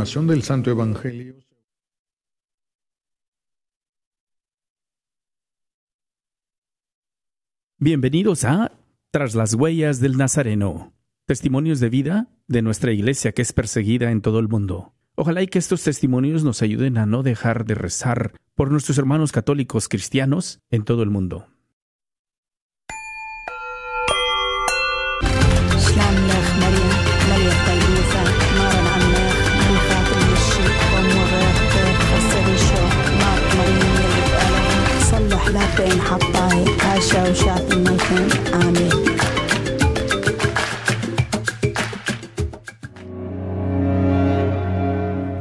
del Santo Evangelio. Bienvenidos a Tras las huellas del Nazareno, testimonios de vida de nuestra iglesia que es perseguida en todo el mundo. Ojalá y que estos testimonios nos ayuden a no dejar de rezar por nuestros hermanos católicos cristianos en todo el mundo.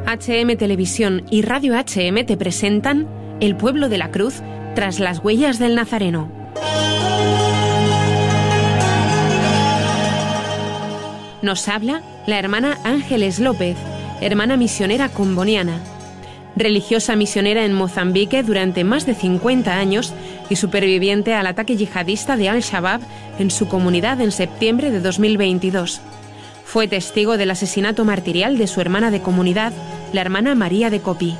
HM Televisión y Radio HM te presentan El pueblo de la cruz tras las huellas del Nazareno. Nos habla la hermana Ángeles López, hermana misionera comboniana religiosa misionera en Mozambique durante más de 50 años y superviviente al ataque yihadista de Al-Shabaab en su comunidad en septiembre de 2022. Fue testigo del asesinato martirial de su hermana de comunidad, la hermana María de Copi.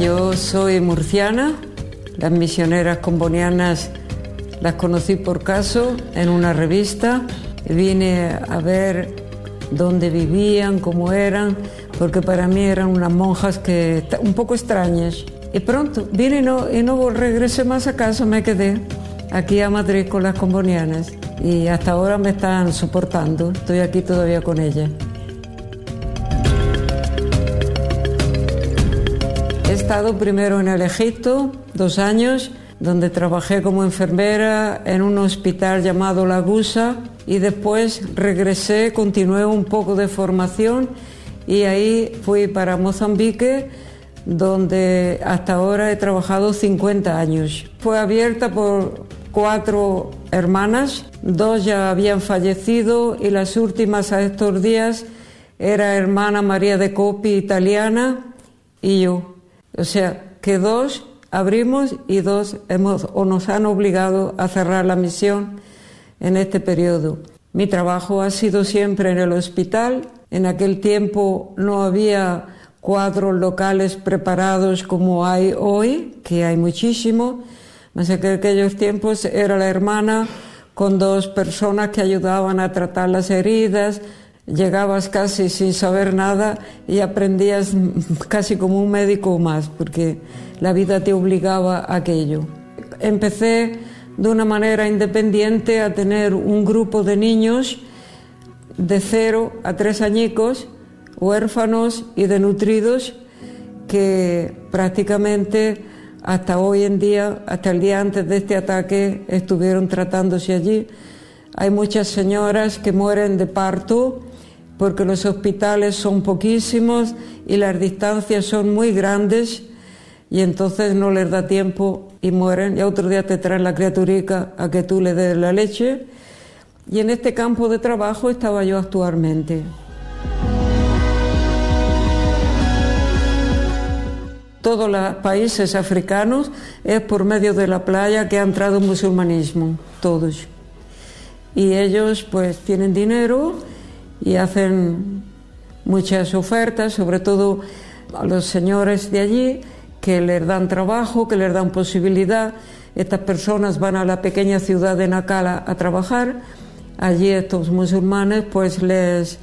Yo soy murciana, las misioneras combonianas las conocí por caso en una revista Vine a ver dónde vivían, cómo eran, porque para mí eran unas monjas que un poco extrañas. Y pronto vine y no, y no regresé más a casa, me quedé aquí a Madrid con las combonianas y hasta ahora me están soportando, estoy aquí todavía con ellas. He estado primero en el Egipto, dos años, donde trabajé como enfermera en un hospital llamado La Gusa y después regresé, continué un poco de formación y ahí fui para Mozambique donde hasta ahora he trabajado 50 años. Fue abierta por cuatro hermanas, dos ya habían fallecido y las últimas a estos días era hermana María de Copi, italiana, y yo. O sea, que dos abrimos y dos hemos, o nos han obligado a cerrar la misión en este periodo. Mi trabajo ha sido siempre en el hospital. En aquel tiempo no había cuadros locales preparados como hay hoy, que hay muchísimo. Que en aquellos tiempos era la hermana con dos personas que ayudaban a tratar las heridas. Llegabas casi sin saber nada y aprendías casi como un médico más, porque la vida te obligaba a aquello. Empecé de una manera independiente a tener un grupo de niños de cero a tres añicos, huérfanos y denutridos, que prácticamente hasta hoy en día, hasta el día antes de este ataque, estuvieron tratándose allí. Hay muchas señoras que mueren de parto porque los hospitales son poquísimos y las distancias son muy grandes y entonces no les da tiempo y mueren y otro día te traen la criaturica a que tú le des la leche y en este campo de trabajo estaba yo actualmente. Todos los países africanos es por medio de la playa que ha entrado el musulmanismo, todos. Y ellos pues tienen dinero y hacen muchas ofertas, sobre todo a los señores de allí, que les dan trabajo, que les dan posibilidad. Estas personas van a la pequeña ciudad de Nakala a trabajar. Allí estos musulmanes pues les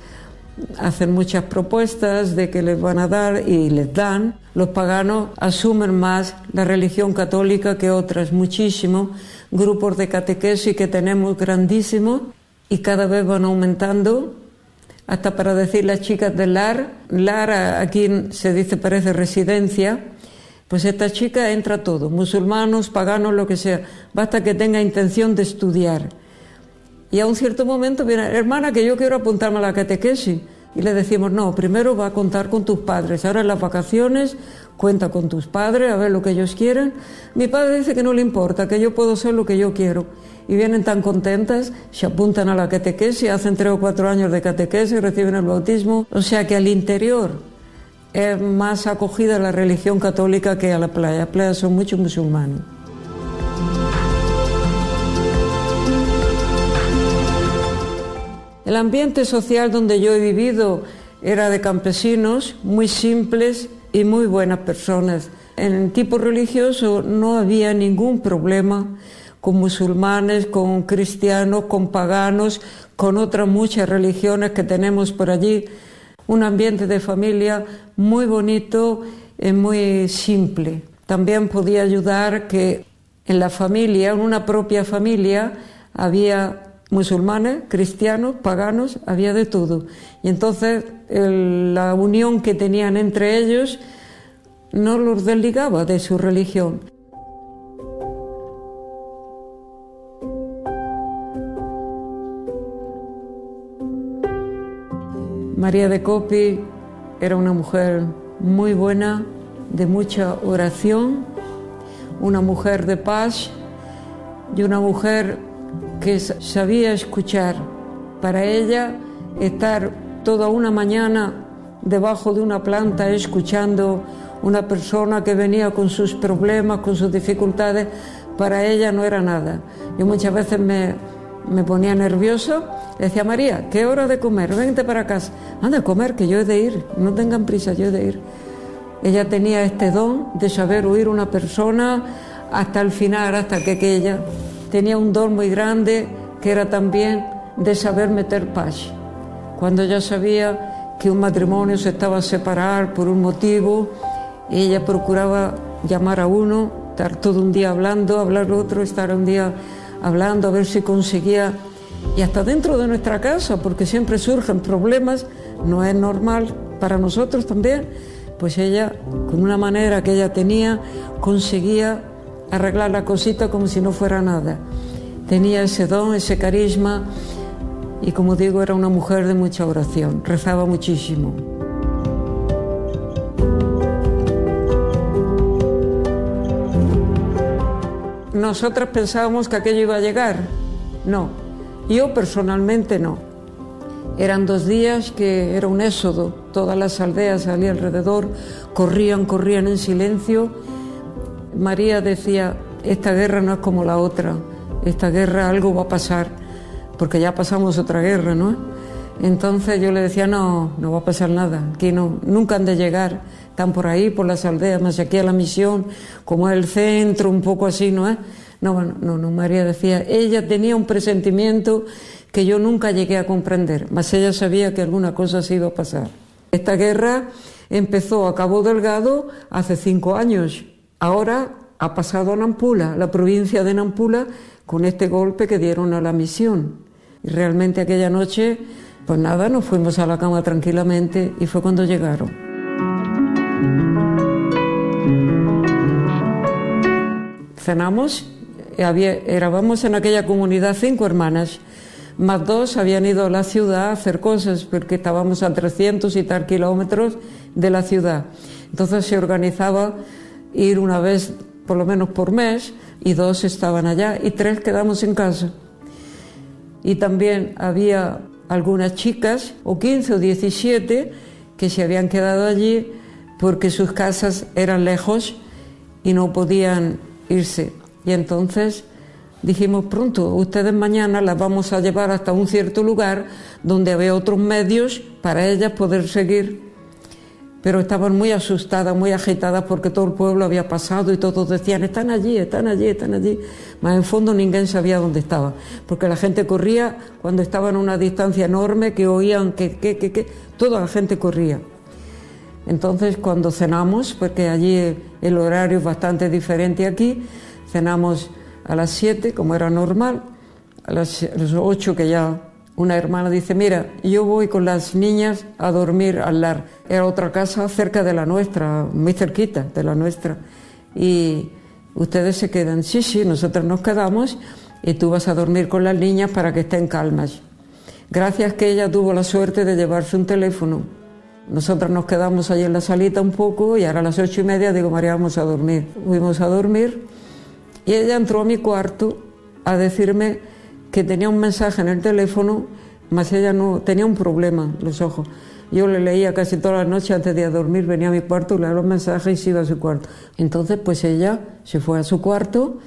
hacen muchas propuestas de que les van a dar y les dan. Los paganos asumen más la religión católica que otras, muchísimo. Grupos de catequesis que tenemos grandísimos y cada vez van aumentando. Hasta para decir las chicas del LAR, LAR aquí se dice parece residencia, pues esta chica entra todo, musulmanos, paganos, lo que sea, basta que tenga intención de estudiar. Y a un cierto momento viene, hermana, que yo quiero apuntarme a la catequesis. Y le decimos, no, primero va a contar con tus padres. Ahora en las vacaciones cuenta con tus padres, a ver lo que ellos quieren. Mi padre dice que no le importa, que yo puedo ser lo que yo quiero. Y vienen tan contentas, se apuntan a la catequesis, hacen tres o cuatro años de catequesis, reciben el bautismo. O sea que al interior es más acogida la religión católica que a la playa. La playa son muchos musulmanes. El ambiente social donde yo he vivido era de campesinos muy simples y muy buenas personas. En tipo religioso no había ningún problema con musulmanes, con cristianos, con paganos, con otras muchas religiones que tenemos por allí. Un ambiente de familia muy bonito y muy simple. También podía ayudar que en la familia, en una propia familia, había musulmanes, cristianos, paganos, había de todo. Y entonces la unión que tenían entre ellos no los desligaba de su religión. María de Copi era una mujer muy buena, de mucha oración, una mujer de paz y una mujer que sabía escuchar. Para ella, estar toda una mañana debajo de una planta escuchando una persona que venía con sus problemas, con sus dificultades, para ella no era nada. Yo muchas veces me, me ponía nervioso, le decía, María, ¿qué hora de comer? Vente para casa. Anda a comer, que yo he de ir, no tengan prisa, yo he de ir. Ella tenía este don de saber oír una persona hasta el final, hasta que, que ella tenía un don muy grande que era también de saber meter paz. Cuando ella sabía que un matrimonio se estaba a separar por un motivo, ella procuraba llamar a uno, estar todo un día hablando, hablar otro, estar un día hablando, a ver si conseguía, y hasta dentro de nuestra casa, porque siempre surgen problemas, no es normal para nosotros también, pues ella, con una manera que ella tenía, conseguía arreglar la cosita como si no fuera nada. Tenía ese don, ese carisma y como digo era una mujer de mucha oración, rezaba muchísimo. Nosotras pensábamos que aquello iba a llegar. No, yo personalmente no. Eran dos días que era un éxodo, todas las aldeas allí alrededor corrían, corrían en silencio María decía, esta guerra no es como la otra, esta guerra algo va a pasar, porque ya pasamos otra guerra, ¿no? Entonces yo le decía, no, no va a pasar nada, aquí no, nunca han de llegar, están por ahí, por las aldeas, más aquí a la misión, como es el centro, un poco así, ¿no es? No, no, no, María decía, ella tenía un presentimiento que yo nunca llegué a comprender, mas ella sabía que alguna cosa se iba a pasar. Esta guerra empezó a Cabo Delgado hace cinco años, Ahora ha pasado a Nampula, la provincia de Nampula, con este golpe que dieron a la misión. Y realmente aquella noche, pues nada, nos fuimos a la cama tranquilamente y fue cuando llegaron. Cenamos, había, éramos en aquella comunidad cinco hermanas, más dos habían ido a la ciudad a hacer cosas porque estábamos a 300 y tal kilómetros de la ciudad. Entonces se organizaba ir una vez por lo menos por mes y dos estaban allá y tres quedamos en casa. Y también había algunas chicas, o 15 o 17, que se habían quedado allí porque sus casas eran lejos y no podían irse. Y entonces dijimos pronto, ustedes mañana las vamos a llevar hasta un cierto lugar donde había otros medios para ellas poder seguir pero estaban muy asustadas, muy agitadas porque todo el pueblo había pasado y todos decían, están allí, están allí, están allí. Mas en fondo ninguém sabía dónde estaba, porque la gente corría cuando estaban a una distancia enorme, que oían que, que, que, que, toda la gente corría. Entonces cuando cenamos, porque allí el horario es bastante diferente aquí, cenamos a las 7, como era normal, a las, a las 8 que ya una hermana dice, mira, yo voy con las niñas a dormir al lar. Era otra casa cerca de la nuestra, muy cerquita de la nuestra. Y ustedes se quedan, sí, sí, nosotros nos quedamos y tú vas a dormir con las niñas para que estén calmas. Gracias que ella tuvo la suerte de llevarse un teléfono. Nosotros nos quedamos allí en la salita un poco y ahora a las ocho y media digo, María, vamos a dormir. Fuimos a dormir y ella entró a mi cuarto a decirme que tenía un mensaje en el teléfono, mas ella no tenía un problema, los ojos. Yo le leía casi todas las noches antes de dormir, venía a mi cuarto, leía los mensajes y se iba a su cuarto. Entonces, pues ella se fue a su cuarto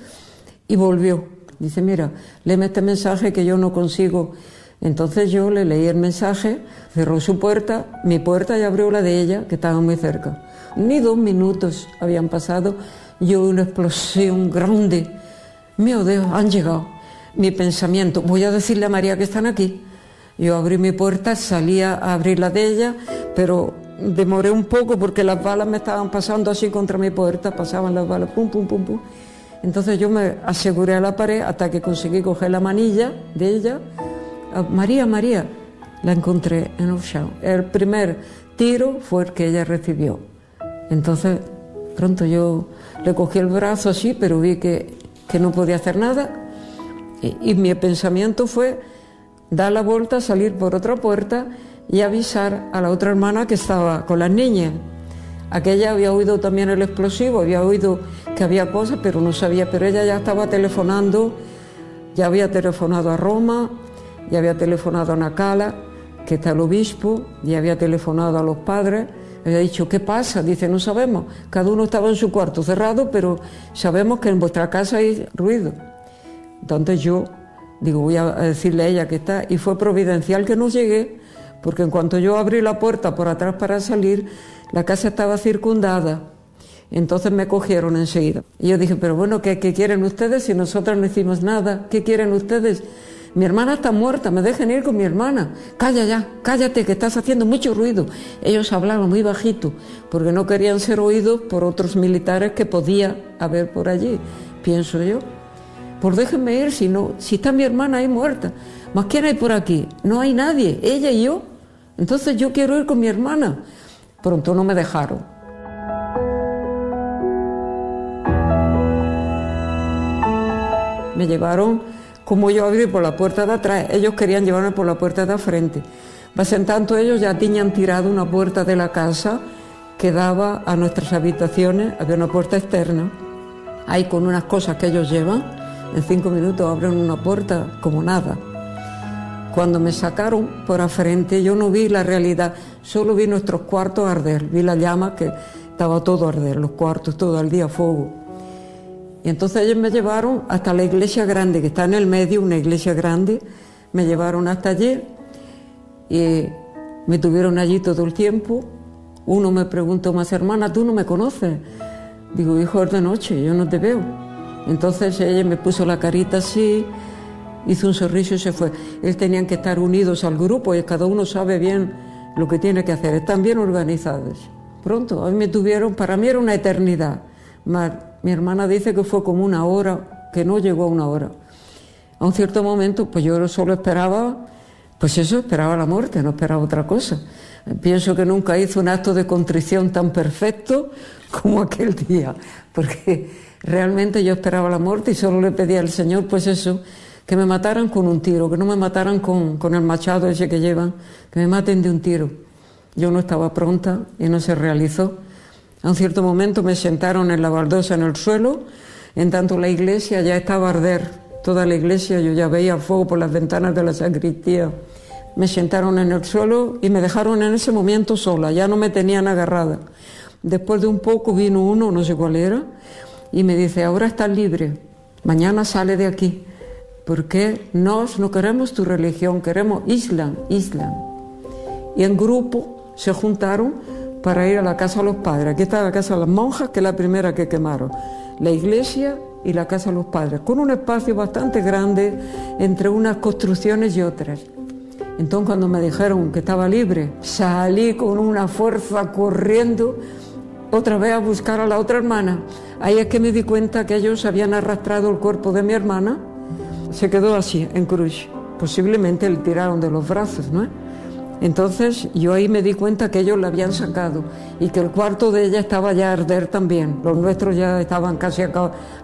y volvió. Dice, mira, léeme este mensaje que yo no consigo Entonces yo le leí el mensaje, cerró su puerta, mi puerta y abrió la de ella, que estaba muy cerca. Ni dos minutos habían pasado, yo una explosión grande. Mío Dios, han llegado. Mi pensamiento, voy a decirle a María que están aquí. Yo abrí mi puerta, salía a abrir la de ella, pero demoré un poco porque las balas me estaban pasando así contra mi puerta, pasaban las balas, pum, pum, pum, pum. Entonces yo me aseguré a la pared hasta que conseguí coger la manilla de ella. Ah, María, María, la encontré en show. El primer tiro fue el que ella recibió. Entonces, pronto yo le cogí el brazo así, pero vi que, que no podía hacer nada. Y, mi pensamiento fue dar la vuelta, salir por otra puerta y avisar a la otra hermana que estaba con las niñas. Aquella había oído también el explosivo, había oído que había cosas, pero no sabía, pero ella ya estaba telefonando, ya había telefonado a Roma, ya había telefonado a Nacala, que está el obispo, ya había telefonado a los padres, había dicho, ¿qué pasa? Dice, no sabemos, cada uno estaba en su cuarto cerrado, pero sabemos que en vuestra casa hay ruido. Entonces yo digo, voy a decirle a ella que está, y fue providencial que no llegué, porque en cuanto yo abrí la puerta por atrás para salir, la casa estaba circundada. Entonces me cogieron enseguida. Y yo dije, pero bueno, ¿qué, quieren ustedes si nosotros no hicimos nada? ¿Qué quieren ustedes? Mi hermana está muerta, me dejen ir con mi hermana. Calla ya, cállate, que estás haciendo mucho ruido. Ellos hablaban muy bajito, porque no querían ser oídos por otros militares que podía haber por allí, pienso yo. Por déjenme ir, si no, si está mi hermana ahí muerta. ¿Más quién hay por aquí? No hay nadie, ella y yo. Entonces yo quiero ir con mi hermana. Pronto no me dejaron. Me llevaron, como yo abrí por la puerta de atrás, ellos querían llevarme por la puerta de frente. Pues en tanto ellos ya tenían tirado una puerta de la casa que daba a nuestras habitaciones, había una puerta externa, ahí con unas cosas que ellos llevan, en cinco minutos abren una puerta como nada. Cuando me sacaron por a frente, yo no vi la realidad, solo vi nuestros cuartos arder, vi la llama que estaba todo arder, los cuartos todo el día fuego. Y entonces ellos me llevaron hasta la iglesia grande, que está en el medio, una iglesia grande, me llevaron hasta allí y me tuvieron allí todo el tiempo. Uno me preguntó más, hermana, ¿tú no me conoces? Digo, hijo, es de noche, yo no te veo. Entonces ella me puso la carita así, hizo un sorriso y se fue. Ellos tenían que estar unidos al grupo y cada uno sabe bien lo que tiene que hacer. Están bien organizados. Pronto, a mí me tuvieron, para mí era una eternidad. mi hermana dice que fue como una hora, que no llegó a una hora. A un cierto momento, pues yo solo esperaba, pues eso, esperaba la muerte, no esperaba otra cosa. Pienso que nunca hizo un acto de contrición tan perfecto como aquel día, porque realmente yo esperaba la muerte y solo le pedía al Señor, pues eso, que me mataran con un tiro, que no me mataran con, con el machado ese que llevan, que me maten de un tiro. Yo no estaba pronta y no se realizó. A un cierto momento me sentaron en la baldosa en el suelo, en tanto la iglesia ya estaba a arder, toda la iglesia, yo ya veía fuego por las ventanas de la sacristía. Me sentaron en el suelo y me dejaron en ese momento sola, ya no me tenían agarrada. Después de un poco vino uno, no sé cuál era, y me dice, ahora estás libre, mañana sale de aquí porque nos no queremos tu religión, queremos Islam, Islam. Y en grupo se juntaron para ir a la casa de los padres. Aquí está la casa de las monjas, que es la primera que quemaron. La iglesia y la casa de los padres, con un espacio bastante grande entre unas construcciones y otras. Entonces cuando me dijeron que estaba libre, salí con una fuerza corriendo otra vez a buscar a la otra hermana. Ahí es que me di cuenta que ellos habían arrastrado el cuerpo de mi hermana se quedó así, en cruz. Posiblemente le tiraron de los brazos, ¿no? Entonces yo ahí me di cuenta que ellos la habían sacado y que el cuarto de ella estaba ya a arder también. Los nuestros ya estaban casi a,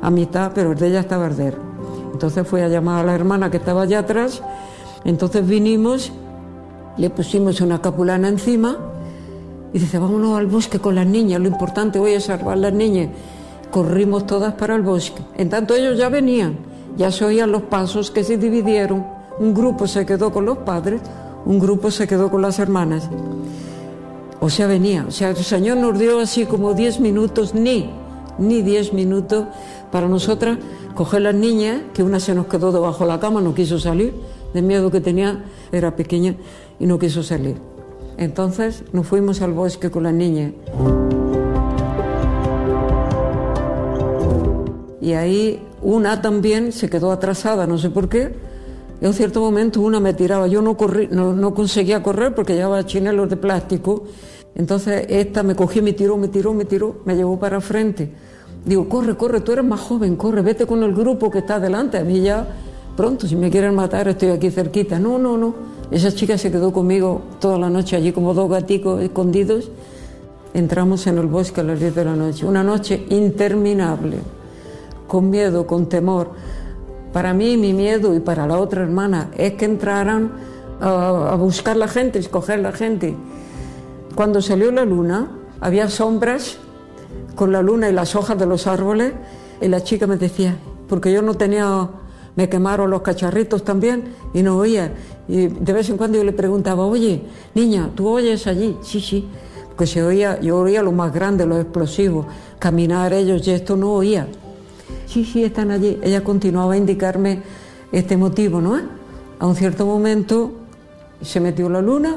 a mitad, pero el de ella estaba a arder. Entonces fui a llamar a la hermana que estaba allá atrás. Entonces vinimos, le pusimos una capulana encima y dice, vámonos al bosque con las niñas, lo importante hoy es salvar las niñas. Corrimos todas para el bosque. En tanto ellos ya venían ya se oían los pasos que se dividieron. Un grupo se quedó con los padres, un grupo se quedó con las hermanas. O sea, venía. O sea, el Señor nos dio así como diez minutos, ni, ni diez minutos para nosotras coger las niñas, que una se nos quedó debajo de la cama, no quiso salir, de miedo que tenía, era pequeña y no quiso salir. Entonces nos fuimos al bosque con la niña. Y ahí una también se quedó atrasada, no sé por qué. En un cierto momento una me tiraba, yo no, corrí, no, no conseguía correr porque llevaba chinelos de plástico. Entonces esta me cogió, me tiró, me tiró, me tiró, me llevó para frente. Digo, corre, corre, tú eres más joven, corre, vete con el grupo que está delante. A mí ya, pronto, si me quieren matar, estoy aquí cerquita. No, no, no. Esa chica se quedó conmigo toda la noche allí como dos gaticos escondidos. Entramos en el bosque a las 10 de la noche. Una noche interminable con miedo, con temor. Para mí mi miedo y para la otra hermana es que entraran a, buscar la gente, escoger la gente. Cuando salió la luna, había sombras con la luna y las hojas de los árboles y la chica me decía, porque yo no tenía, me quemaron los cacharritos también y no oía. Y de vez en cuando yo le preguntaba, oye, niña, ¿tú oyes allí? Sí, sí, porque se oía, yo oía lo más grande, los explosivos, caminar ellos y esto no oía sí, sí, están allí. Ella continuaba a indicarme este motivo, ¿no? A un cierto momento se metió la luna,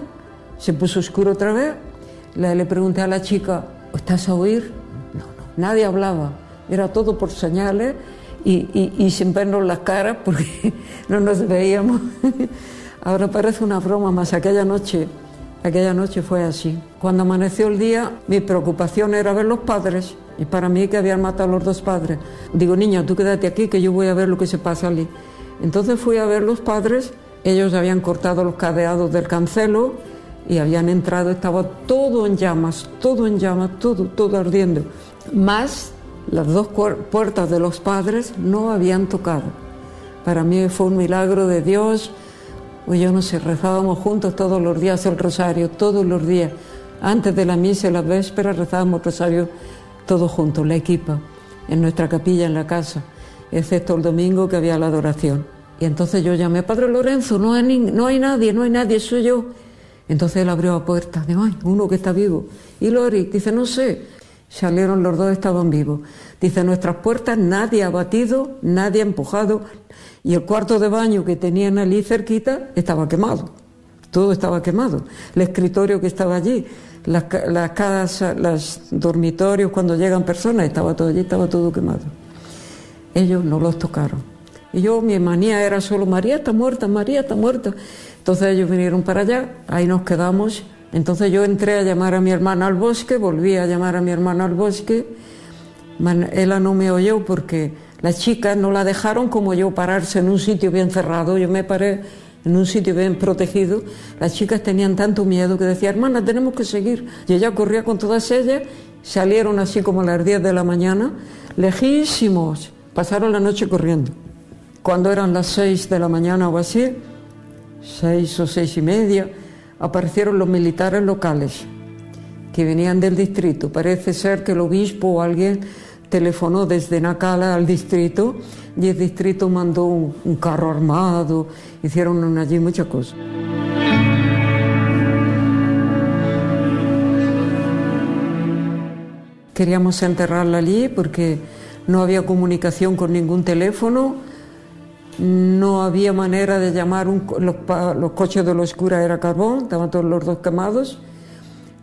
se puso oscuro otra vez. Le, le pregunté a la chica, ¿estás a oír? No, no, nadie hablaba. Era todo por señales y, y, sin vernos las caras porque no nos veíamos. Ahora parece una broma más. Aquella noche, aquella noche fue así. Cuando amaneció el día, mi preocupación era ver los padres y para mí que habían matado a los dos padres. Digo, niña, tú quédate aquí que yo voy a ver lo que se pasa allí. Entonces fui a ver los padres, ellos habían cortado los cadeados del cancelo y habían entrado, estaba todo en llamas, todo en llamas, todo, todo ardiendo. Más las dos puertas de los padres no habían tocado. Para mí fue un milagro de Dios. O yo no sé, rezábamos juntos todos los días el rosario, todos los días. Antes de la misa y la véspera rezábamos el rosario todos juntos, la equipa, en nuestra capilla, en la casa, excepto el domingo que había la adoración. Y entonces yo llamé, Padre Lorenzo, no hay, no hay nadie, no hay nadie, soy yo. Entonces él abrió la puerta, digo, ay, uno que está vivo. Y Lori dice, no sé. Salieron los dos, estaban vivos. Dice, nuestras puertas nadie ha batido, nadie ha empujado. Y el cuarto de baño que tenían allí cerquita estaba quemado. Todo estaba quemado. El escritorio que estaba allí las, las casas, los dormitorios, cuando llegan personas, estaba todo allí, estaba todo quemado. Ellos no los tocaron. Y yo, mi manía era solo, María está muerta, María está muerta. Entonces ellos vinieron para allá, ahí nos quedamos. Entonces yo entré a llamar a mi hermana al bosque, volví a llamar a mi hermana al bosque. Ella no me oyó porque las chicas no la dejaron como yo pararse en un sitio bien cerrado. Yo me paré en un sitio bien protegido, las chicas tenían tanto miedo que decía, hermana, tenemos que seguir. Y ella corría con todas ellas, salieron así como a las 10 de la mañana, lejísimos, pasaron la noche corriendo. Cuando eran las 6 de la mañana o así, seis o seis y media, aparecieron los militares locales que venían del distrito. Parece ser que el obispo o alguien telefonó desde Nacala al distrito y el distrito mandó un, carro armado, hicieron allí muchas cosas. Queríamos enterrarla allí porque no había comunicación con ningún teléfono, no había manera de llamar los, los, coches de los curas era carbón, estaban todos los dos quemados,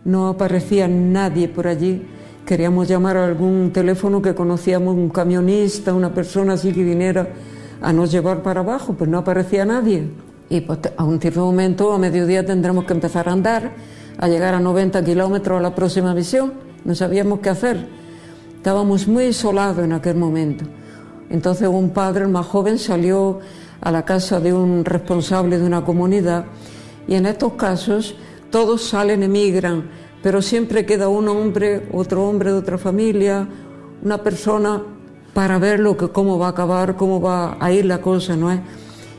no aparecía nadie por allí queríamos llamar a algún teléfono que conocíamos, un camionista, una persona así que viniera a nos llevar para abajo, pues no aparecía nadie. Y pues, a un cierto momento, a mediodía, tendremos que empezar a andar, a llegar a 90 kilómetros a la próxima misión. No sabíamos qué hacer. Estábamos muy isolados en aquel momento. Entonces un padre, más joven, salió a la casa de un responsable de una comunidad y en estos casos todos salen, emigran pero siempre queda un hombre, otro hombre de otra familia, una persona para ver lo que, cómo va a acabar, cómo va a ir la cosa, ¿no es?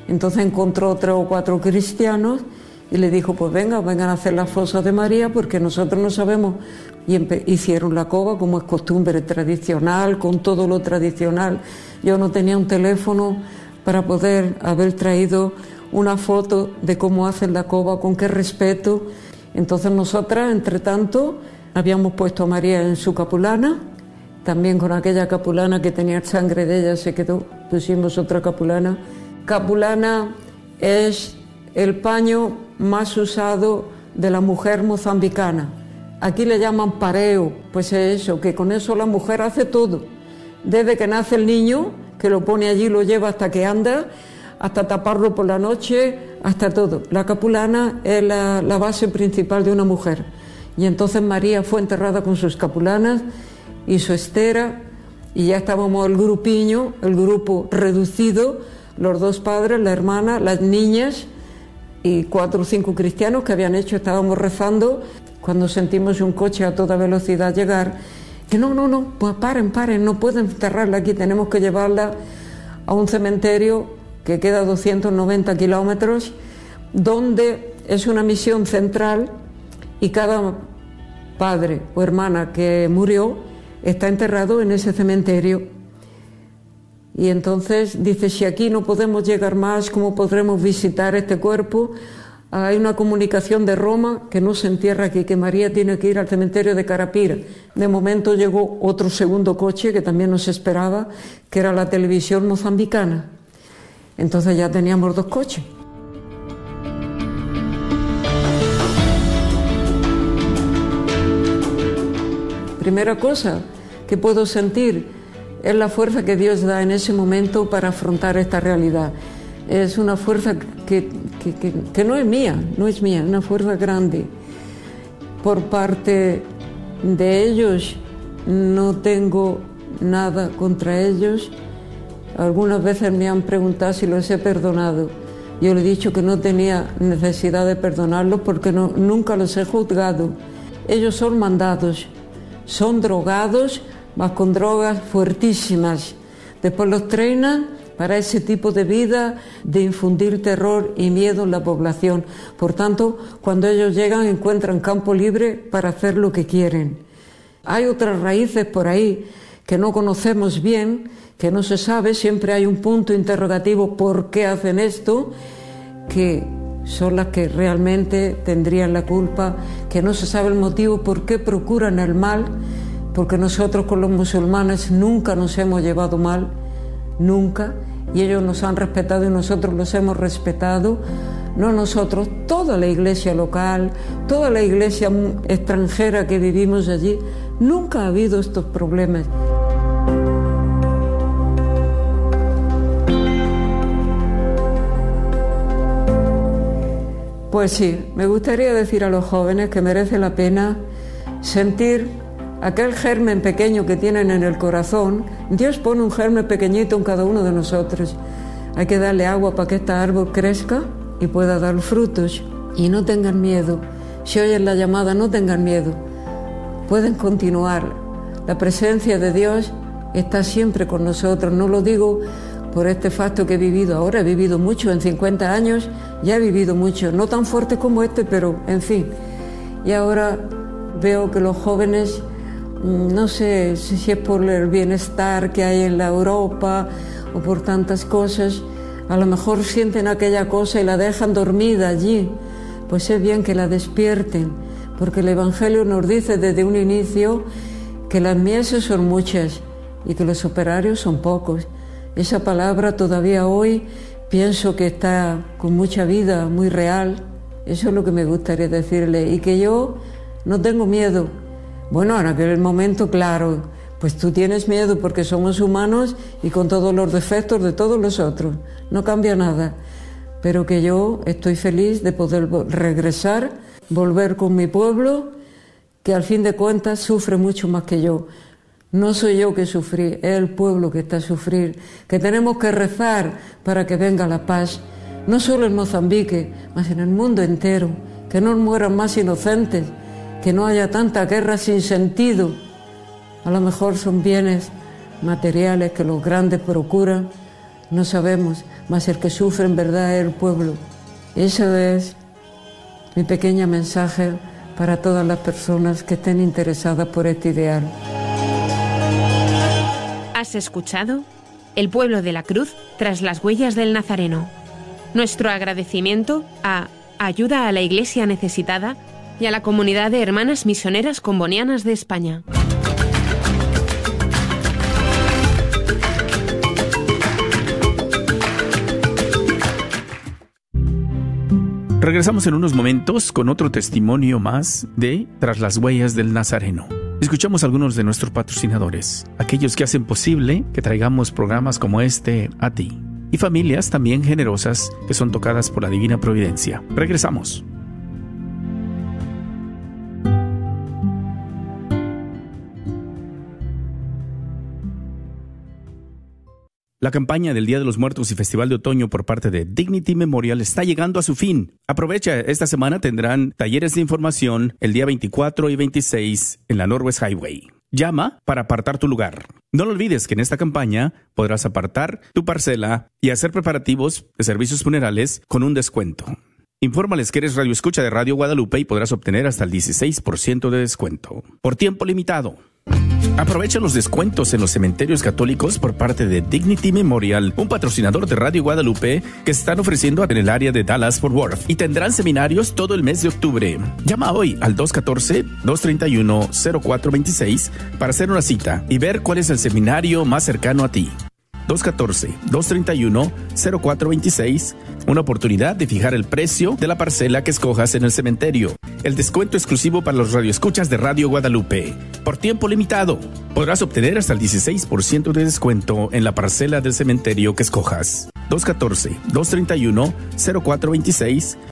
Entonces encontró tres o cuatro cristianos y le dijo, pues venga, vengan a hacer las fosas de María porque nosotros no sabemos. Y hicieron la cova como es costumbre tradicional, con todo lo tradicional. Yo no tenía un teléfono para poder haber traído una foto de cómo hacen la cova, con qué respeto entonces nosotras, entre tanto, habíamos puesto a María en su capulana, también con aquella capulana que tenía sangre de ella se quedó, pusimos otra capulana. Capulana es el paño más usado de la mujer mozambicana. Aquí le llaman pareo, pues es eso, que con eso la mujer hace todo. Desde que nace el niño, que lo pone allí, lo lleva hasta que anda, hasta taparlo por la noche, hasta todo. La capulana es la, la base principal de una mujer. Y entonces María fue enterrada con sus capulanas y su estera, y ya estábamos el grupiño, el grupo reducido, los dos padres, la hermana, las niñas y cuatro o cinco cristianos que habían hecho, estábamos rezando cuando sentimos un coche a toda velocidad llegar, que no, no, no, pues paren, paren, no pueden enterrarla aquí, tenemos que llevarla a un cementerio que queda a 290 kilómetros, donde es una misión central y cada padre o hermana que murió está enterrado en ese cementerio. Y entonces dice, si aquí no podemos llegar más, ¿cómo podremos visitar este cuerpo? Hay una comunicación de Roma que no se entierra aquí, que María tiene que ir al cementerio de Carapira. De momento llegó otro segundo coche que también nos esperaba, que era la televisión mozambicana. Entonces ya teníamos dos coches. Primera cosa que puedo sentir es la fuerza que Dios da en ese momento para afrontar esta realidad. Es una fuerza que, que, que, no es mía, no es mía, una fuerza grande. Por parte de ellos no tengo nada contra ellos. Algunas veces me han preguntado si los he perdonado. Yo le he dicho que no tenía necesidad de perdonarlos porque no, nunca los he juzgado. Ellos son mandados son drogados, más con drogas fuertísimas. Después los trenan para ese tipo de vida de infundir terror y miedo en la población. Por tanto, cuando ellos llegan encuentran campo libre para hacer lo que quieren. Hay otras raíces por ahí que no conocemos bien, que no se sabe, siempre hay un punto interrogativo por qué hacen esto, que son las que realmente tendrían la culpa, que no se sabe el motivo por qué procuran el mal, porque nosotros con los musulmanes nunca nos hemos llevado mal, nunca, y ellos nos han respetado y nosotros los hemos respetado, no nosotros, toda la iglesia local, toda la iglesia extranjera que vivimos allí, nunca ha habido estos problemas. Pues sí, me gustaría decir a los jóvenes que merece la pena sentir aquel germen pequeño que tienen en el corazón. Dios pone un germen pequeñito en cada uno de nosotros. Hay que darle agua para que este árbol crezca y pueda dar frutos. Y no tengan miedo. Si oyen la llamada, no tengan miedo. Pueden continuar. La presencia de Dios está siempre con nosotros. No lo digo por este facto que he vivido ahora. He vivido mucho en 50 años ya he vivido mucho, no tan fuerte como este, pero en fin. Y ahora veo que los jóvenes, no sé si es por el bienestar que hay en la Europa o por tantas cosas, a lo mejor sienten aquella cosa y la dejan dormida allí. Pues es bien que la despierten, porque el Evangelio nos dice desde un inicio que las mieses son muchas y que los operarios son pocos. Esa palabra todavía hoy pienso que está con mucha vida, muy real. Eso es lo que me gustaría decirle. Y que yo no tengo miedo. Bueno, en aquel momento, claro, pues tú tienes miedo porque somos humanos y con todos los defectos de todos los otros. No cambia nada. Pero que yo estoy feliz de poder regresar, volver con mi pueblo, que al fin de cuentas sufre mucho más que yo. No soy yo que sufrí, es el pueblo que está a sufrir, que tenemos que rezar para que venga la paz, no solo en Mozambique, mas en el mundo entero, que no mueran más inocentes, que no haya tanta guerra sin sentido. A lo mejor son bienes materiales que los grandes procuran, no sabemos, mas el que sufre en verdad es el pueblo. Ese es mi pequeño mensaje para todas las personas que estén interesadas por este ideal. Has escuchado El pueblo de la cruz tras las huellas del Nazareno. Nuestro agradecimiento a Ayuda a la Iglesia Necesitada y a la comunidad de hermanas misioneras combonianas de España. Regresamos en unos momentos con otro testimonio más de Tras las huellas del Nazareno. Escuchamos algunos de nuestros patrocinadores, aquellos que hacen posible que traigamos programas como este a ti, y familias también generosas que son tocadas por la divina providencia. Regresamos. La campaña del Día de los Muertos y Festival de Otoño por parte de Dignity Memorial está llegando a su fin. Aprovecha, esta semana tendrán talleres de información el día 24 y 26 en la Norwest Highway. Llama para apartar tu lugar. No lo olvides que en esta campaña podrás apartar tu parcela y hacer preparativos de servicios funerales con un descuento. Infórmales que eres radio escucha de Radio Guadalupe y podrás obtener hasta el 16% de descuento. Por tiempo limitado. Aprovecha los descuentos en los cementerios católicos por parte de Dignity Memorial, un patrocinador de Radio Guadalupe que están ofreciendo en el área de Dallas Fort Worth y tendrán seminarios todo el mes de octubre. Llama hoy al 214-231-0426 para hacer una cita y ver cuál es el seminario más cercano a ti. 214-231-0426, una oportunidad de fijar el precio de la parcela que escojas en el cementerio. El descuento exclusivo para los radioescuchas de Radio Guadalupe. Por tiempo limitado, podrás obtener hasta el 16% de descuento en la parcela del cementerio que escojas. 214-231-0426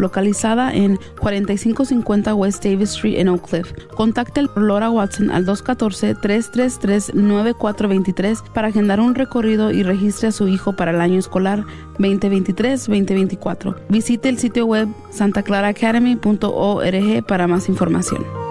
localizada en 4550 West Davis Street en Oak Cliff. Contacte a Laura Watson al 214-333-9423 para agendar un recorrido y registre a su hijo para el año escolar 2023-2024. Visite el sitio web santaclaraacademy.org para más información.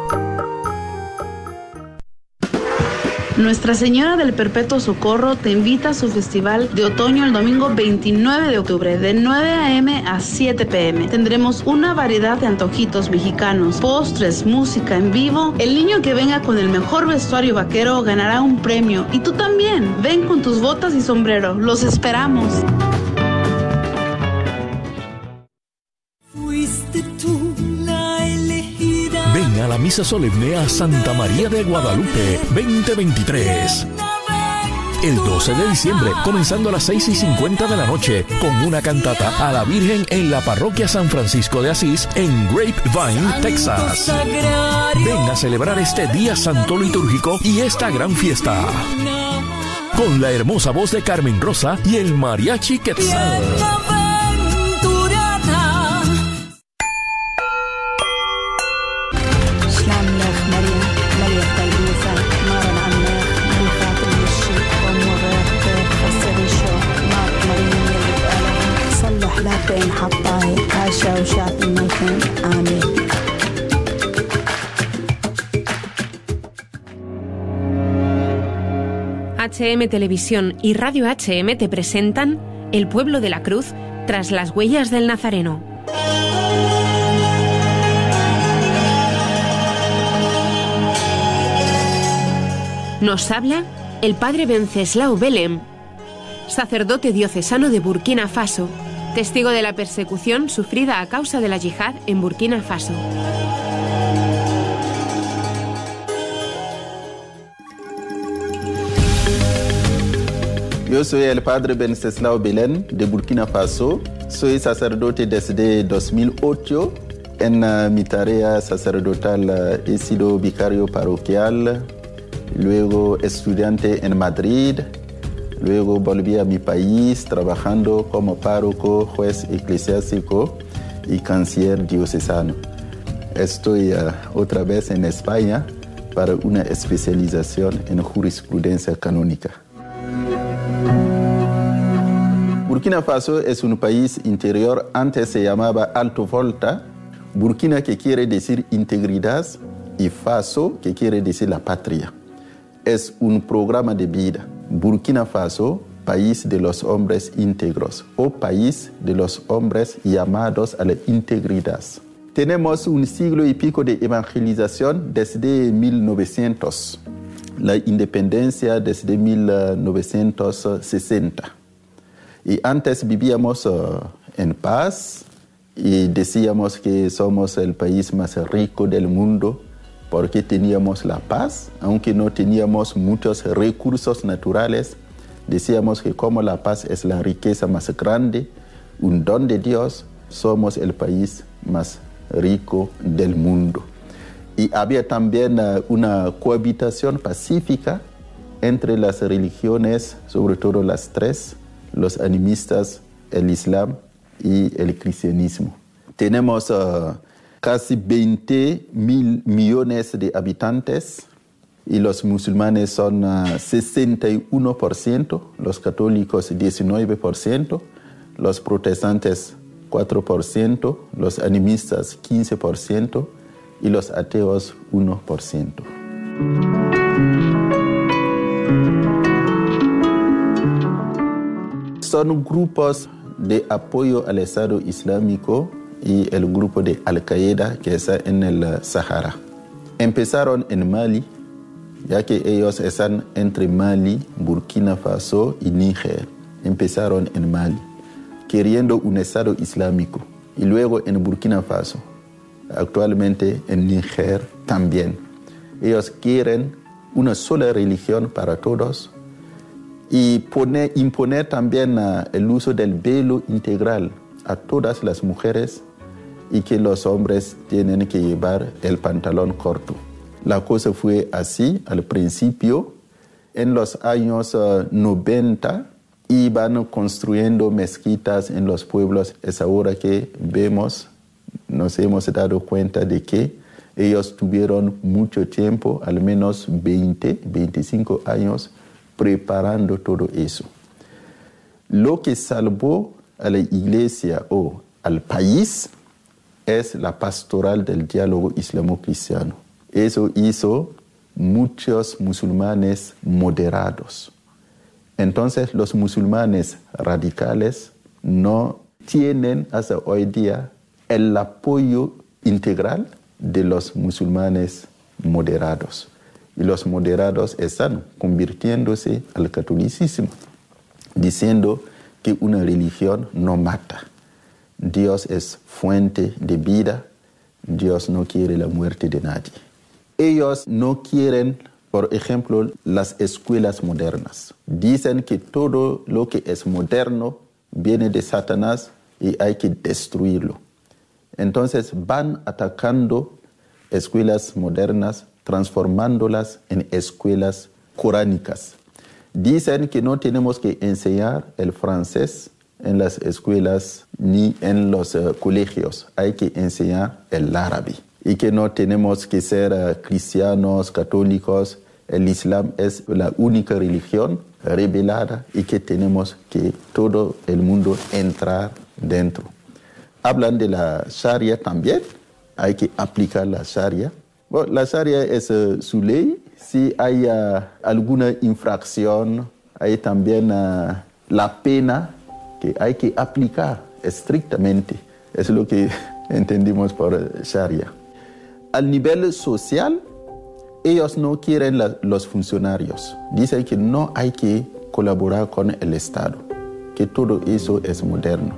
Nuestra Señora del Perpetuo Socorro te invita a su festival de otoño el domingo 29 de octubre de 9 a.m. a 7 p.m. Tendremos una variedad de antojitos mexicanos, postres, música en vivo. El niño que venga con el mejor vestuario vaquero ganará un premio y tú también. Ven con tus botas y sombrero. Los esperamos. Misa solemne a Santa María de Guadalupe 2023. El 12 de diciembre, comenzando a las 6 y 50 de la noche, con una cantata a la Virgen en la parroquia San Francisco de Asís, en Grapevine, Texas. Ven a celebrar este día santo litúrgico y esta gran fiesta. Con la hermosa voz de Carmen Rosa y el mariachi Quetzal. HM Televisión y Radio HM te presentan El pueblo de la cruz tras las huellas del Nazareno. Nos habla el padre Venceslao Belem, sacerdote diocesano de Burkina Faso, testigo de la persecución sufrida a causa de la yihad en Burkina Faso. Yo soy el padre Benceslao Belén de Burkina Faso. Soy sacerdote desde 2008. En uh, mi tarea sacerdotal uh, he sido vicario parroquial, luego estudiante en Madrid, luego volví a mi país trabajando como párroco, juez eclesiástico y canciller diocesano. Estoy uh, otra vez en España para una especialización en jurisprudencia canónica. Burkina Faso es un país interior, antes se llamaba Alto Volta, Burkina que quiere decir integridad y Faso que quiere decir la patria. Es un programa de vida. Burkina Faso, país de los hombres íntegros o país de los hombres llamados a la integridad. Tenemos un siglo y pico de evangelización desde 1900, la independencia desde 1960. Y antes vivíamos uh, en paz y decíamos que somos el país más rico del mundo porque teníamos la paz, aunque no teníamos muchos recursos naturales. Decíamos que como la paz es la riqueza más grande, un don de Dios, somos el país más rico del mundo. Y había también uh, una cohabitación pacífica entre las religiones, sobre todo las tres, los animistas, el Islam y el cristianismo. Tenemos uh, casi 20 mil millones de habitantes y los musulmanes son 61%, uh, los católicos 19%, los protestantes 4%, los animistas 15% y los ateos 1%. Son grupos de apoyo al Estado Islámico y el grupo de Al-Qaeda que está en el Sahara. Empezaron en Mali, ya que ellos están entre Mali, Burkina Faso y Níger. Empezaron en Mali, queriendo un Estado Islámico, y luego en Burkina Faso, actualmente en Níger también. Ellos quieren una sola religión para todos y imponer también ah, el uso del velo integral a todas las mujeres y que los hombres tienen que llevar el pantalón corto. La cosa fue así al principio. En los años 90 ah, iban construyendo mezquitas en los pueblos. Es ahora que vemos, nos hemos dado cuenta de que ellos tuvieron mucho tiempo, al menos 20, 25 años, preparando todo eso. Lo que salvó a la iglesia o al país es la pastoral del diálogo islamo-cristiano. Eso hizo muchos musulmanes moderados. Entonces los musulmanes radicales no tienen hasta hoy día el apoyo integral de los musulmanes moderados. Y los moderados están convirtiéndose al catolicismo, diciendo que una religión no mata. Dios es fuente de vida, Dios no quiere la muerte de nadie. Ellos no quieren, por ejemplo, las escuelas modernas. Dicen que todo lo que es moderno viene de Satanás y hay que destruirlo. Entonces van atacando escuelas modernas, transformándolas en escuelas coránicas. Dicen que no tenemos que enseñar el francés en las escuelas ni en los eh, colegios, hay que enseñar el árabe. Y que no tenemos que ser eh, cristianos, católicos, el Islam es la única religión revelada y que tenemos que todo el mundo entrar dentro. Hablan de la Sharia también, hay que aplicar la Sharia. la Sharia es eh, su ley. Si hay uh, alguna infracción, hay también uh, la pena que hay que aplicar estrictamente. Es lo que entendimos por Sharia. Al nivel social, ellos no quieren los funcionarios. Dicen que no hay que colaborar con el Estado, que todo eso es moderno.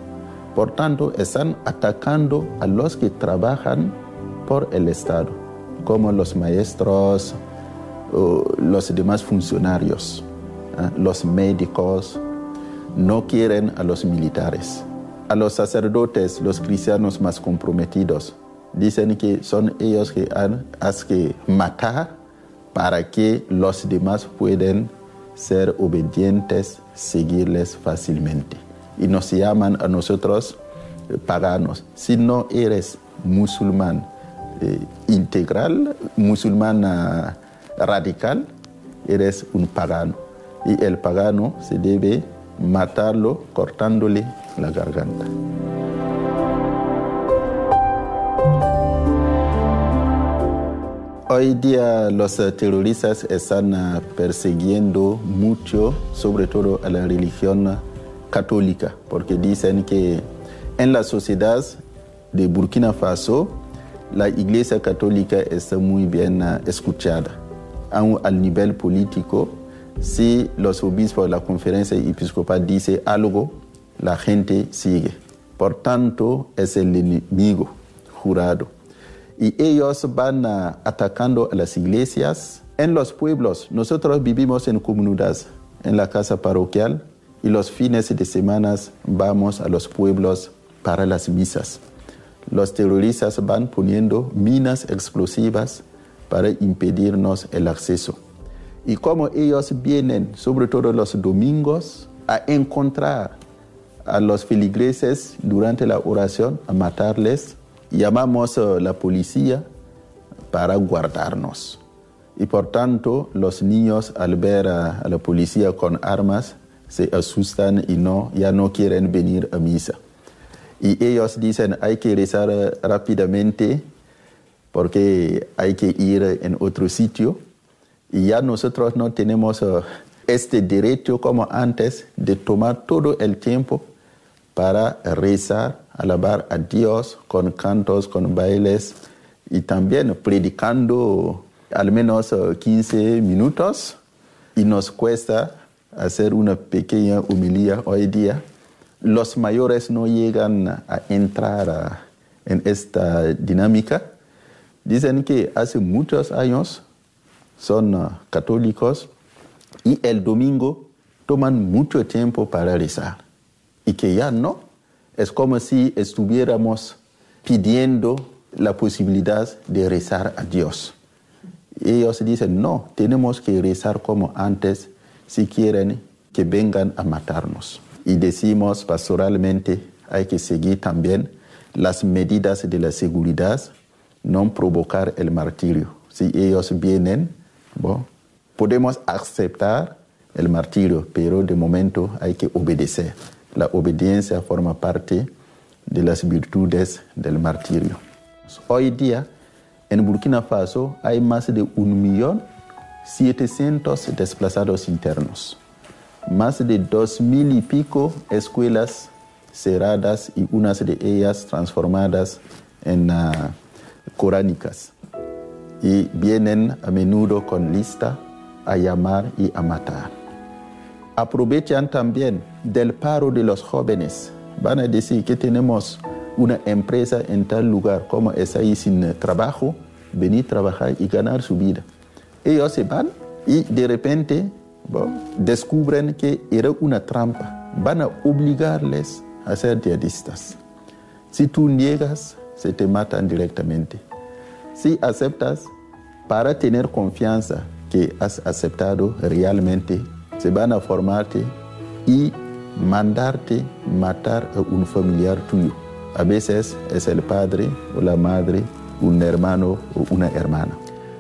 Por tanto, están atacando a los que trabajan por el Estado, como los maestros, los demás funcionarios, ¿eh? los médicos, no quieren a los militares. A los sacerdotes, los cristianos más comprometidos, dicen que son ellos que han que matar para que los demás puedan ser obedientes, seguirles fácilmente y nos llaman a nosotros eh, paganos. Si no eres musulmán eh, integral, musulmán radical, eres un pagano. Y el pagano se debe matarlo cortándole la garganta. Hoy día los terroristas están ah, persiguiendo mucho, sobre todo a la religión católica, porque dicen que en la sociedad de Burkina Faso la iglesia católica está muy bien uh, escuchada. al nivel político, si los obispos de la conferencia episcopal dicen algo, la gente sigue, Por tanto, es el enemigo jurado. Y ellos van atacando a las iglesias. En los pueblos, nosotros vivimos en comunidades, en la casa parroquial, y los fines de semana vamos a los pueblos para las misas. Los terroristas van poniendo minas explosivas para impedirnos el acceso. Y como ellos vienen, sobre todo los domingos, a encontrar a los feligreses durante la oración, a matarles, llamamos a la policía para guardarnos. Y por tanto, los niños al ver a, la policía con armas se asustan y no, ya no quieren venir a misa. Y ellos dicen, hay que rezar rápidamente porque hay que ir en otro sitio. Y ya nosotros no tenemos uh, este derecho como antes de tomar todo el tiempo para rezar, alabar a Dios con cantos, con bailes y también predicando al menos 15 uh, minutos. Y nos cuesta hacer una pequeña humilía hoy día. Los mayores no llegan a entrar en esta dinámica Dicen que hace muchos años son uh, católicos y el domingo toman mucho tiempo para rezar y que ya no. Es como si estuviéramos pidiendo la posibilidad de rezar a Dios. Ellos dicen, no, tenemos que rezar como antes si quieren que vengan a matarnos. Y decimos pastoralmente, hay que seguir también las medidas de la seguridad no provocar el martirio. Si ellos vienen, podemos aceptar el martirio, pero de momento hay que obedecer. La obediencia forma parte de las virtudes del martirio. Hoy día, en Burkina Faso hay más de un millón setecientos desplazados internos, más de dos mil y pico escuelas cerradas y unas de ellas transformadas en uh, coránicas y vienen a menudo con lista a llamar y a matar. Aprovechan también del paro de los jóvenes. Van a decir que tenemos una empresa en tal lugar, como es ahí sin trabajo, venir a trabajar y ganar su vida. Ellos se van y de repente descubren que era una trampa. Van a obligarles a ser diadistas. Si tú niegas, se te matan directamente. Si aceptas, para tener confianza que has aceptado realmente, se van a formarte y mandarte matar a un familiar tuyo. A veces es el padre o la madre, un hermano o una hermana.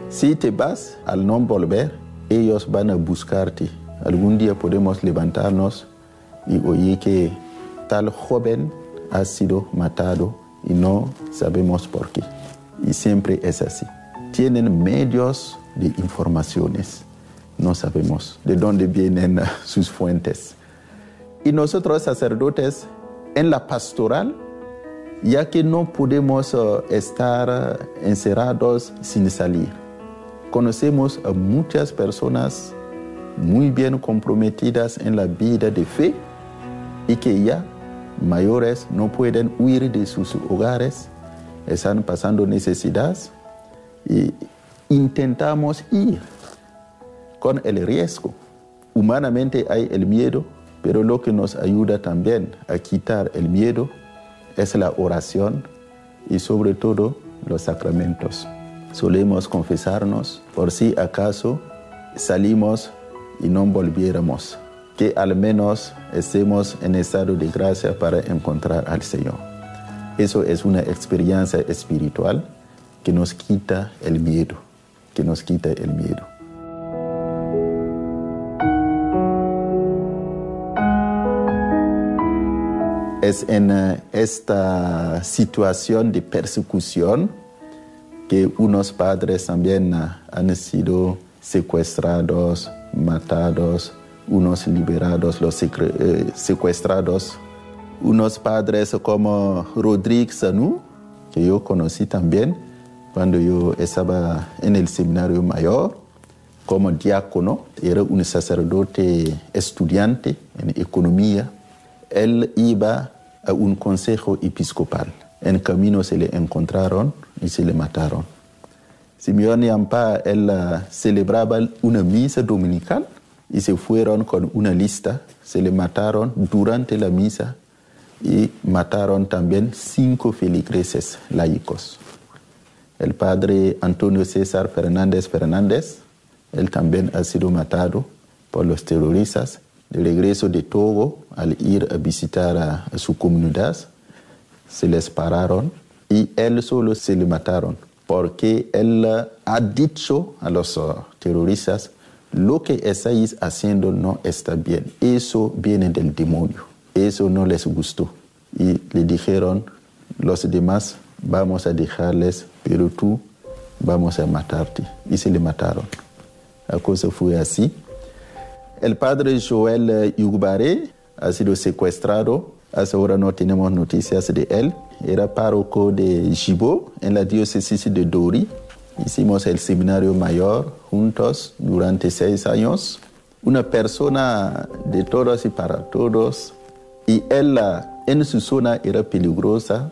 Si te vas al no volver, ellos van a buscarte. Algún día podemos levantarnos y oír que tal joven ha sido matado y no sabemos por qué. Y siempre es así. Tienen medios de informaciones. No sabemos de dónde vienen sus fuentes. Y nosotros sacerdotes en la pastoral, ya que no podemos uh, estar encerrados sin salir, conocemos a muchas personas muy bien comprometidas en la vida de fe y que ya mayores no pueden huir de sus hogares, están pasando necesidades y intentamos ir con el riesgo. Humanamente hay el miedo, pero lo que nos ayuda también a quitar el miedo es la oración y sobre todo los sacramentos. Solemos confesarnos por si acaso salimos y no volviéramos que al menos estemos en estado de gracia para encontrar al Señor. Eso es una experiencia espiritual que nos quita el miedo, que nos quita el miedo. Es en eh, esta situación de persecución que unos padres también eh, han sido secuestrados, matados, unos liberados, los eh, secuestrados, unos padres como Rodríguez Sanú, que yo conocí también cuando yo estaba en el seminario mayor, como diácono, era un sacerdote estudiante en economía. Él iba a un consejo episcopal. En camino se le encontraron y se le mataron. Simeón Yampa, él uh, celebraba una misa dominical y se fueron con una lista, se le mataron durante la misa y mataron también cinco feligreses laicos. El padre Antonio César Fernández Fernández, él también ha sido matado por los terroristas. De regreso de Togo, al ir a visitar a, su comunidad, se les pararon y él solo se le mataron porque él ha dicho a los uh, terroristas lo que estáis haciendo no está bien. Eso viene del demonio. Eso no les gustó. Y le dijeron, los demás vamos a dejarles, pero tú vamos a matarte. Y se le mataron. La cosa fue así. El padre Joel Yugbaré ha sido secuestrado. Hasta ahora no tenemos noticias de él. Era párroco de Jibo en la diócesis de Dori. Hicimos el seminario mayor juntos durante seis años. Una persona de todos y para todos. Y él en su zona era peligrosa,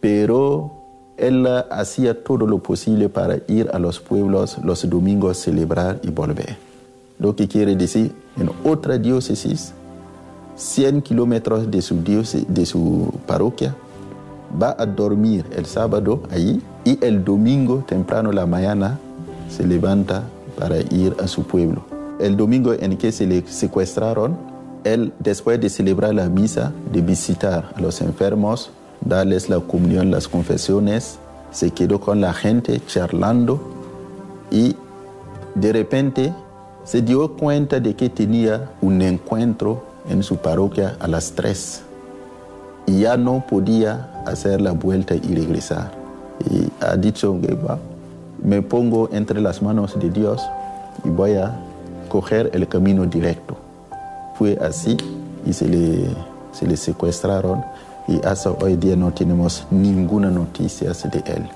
pero él hacía todo lo posible para ir a los pueblos los domingos, celebrar y volver. Lo que quiere decir, en otra diócesis, 100 kilómetros de su, de su parroquia, va a dormir el sábado allí y el domingo temprano la mañana se levanta para ir a su pueblo. El domingo en que se le secuestraron, él después de celebrar la misa, de visitar a los enfermos, darles la comunión, las confesiones, se quedó con la gente charlando y de repente se dio cuenta de que tenía un encuentro en su parroquia a las tres y ya no podía hacer la vuelta y regresar. Y ha dicho me pongo entre las manos de Dios y voy a coger el camino directo. Fue así y se le, se le secuestraron y hasta hoy día no tenemos ninguna noticia de él.